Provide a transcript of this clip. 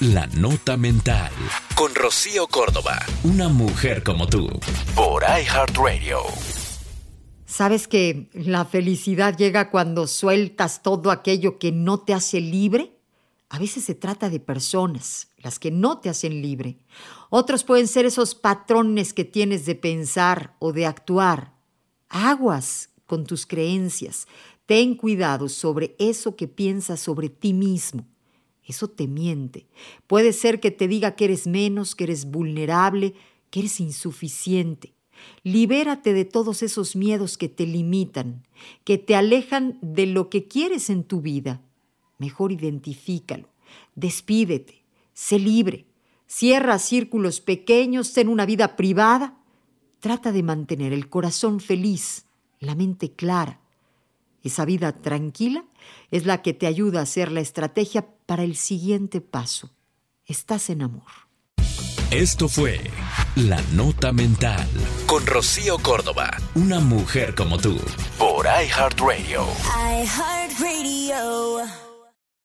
La Nota Mental. Con Rocío Córdoba. Una mujer como tú. Por iHeartRadio. ¿Sabes que la felicidad llega cuando sueltas todo aquello que no te hace libre? A veces se trata de personas, las que no te hacen libre. Otros pueden ser esos patrones que tienes de pensar o de actuar. Aguas con tus creencias. Ten cuidado sobre eso que piensas sobre ti mismo. Eso te miente. Puede ser que te diga que eres menos, que eres vulnerable, que eres insuficiente. Libérate de todos esos miedos que te limitan, que te alejan de lo que quieres en tu vida. Mejor identifícalo. Despídete. Sé libre. Cierra círculos pequeños, ten una vida privada. Trata de mantener el corazón feliz, la mente clara. Esa vida tranquila es la que te ayuda a hacer la estrategia para el siguiente paso. Estás en amor. Esto fue La Nota Mental con Rocío Córdoba, una mujer como tú, por iHeartRadio. iHeartRadio.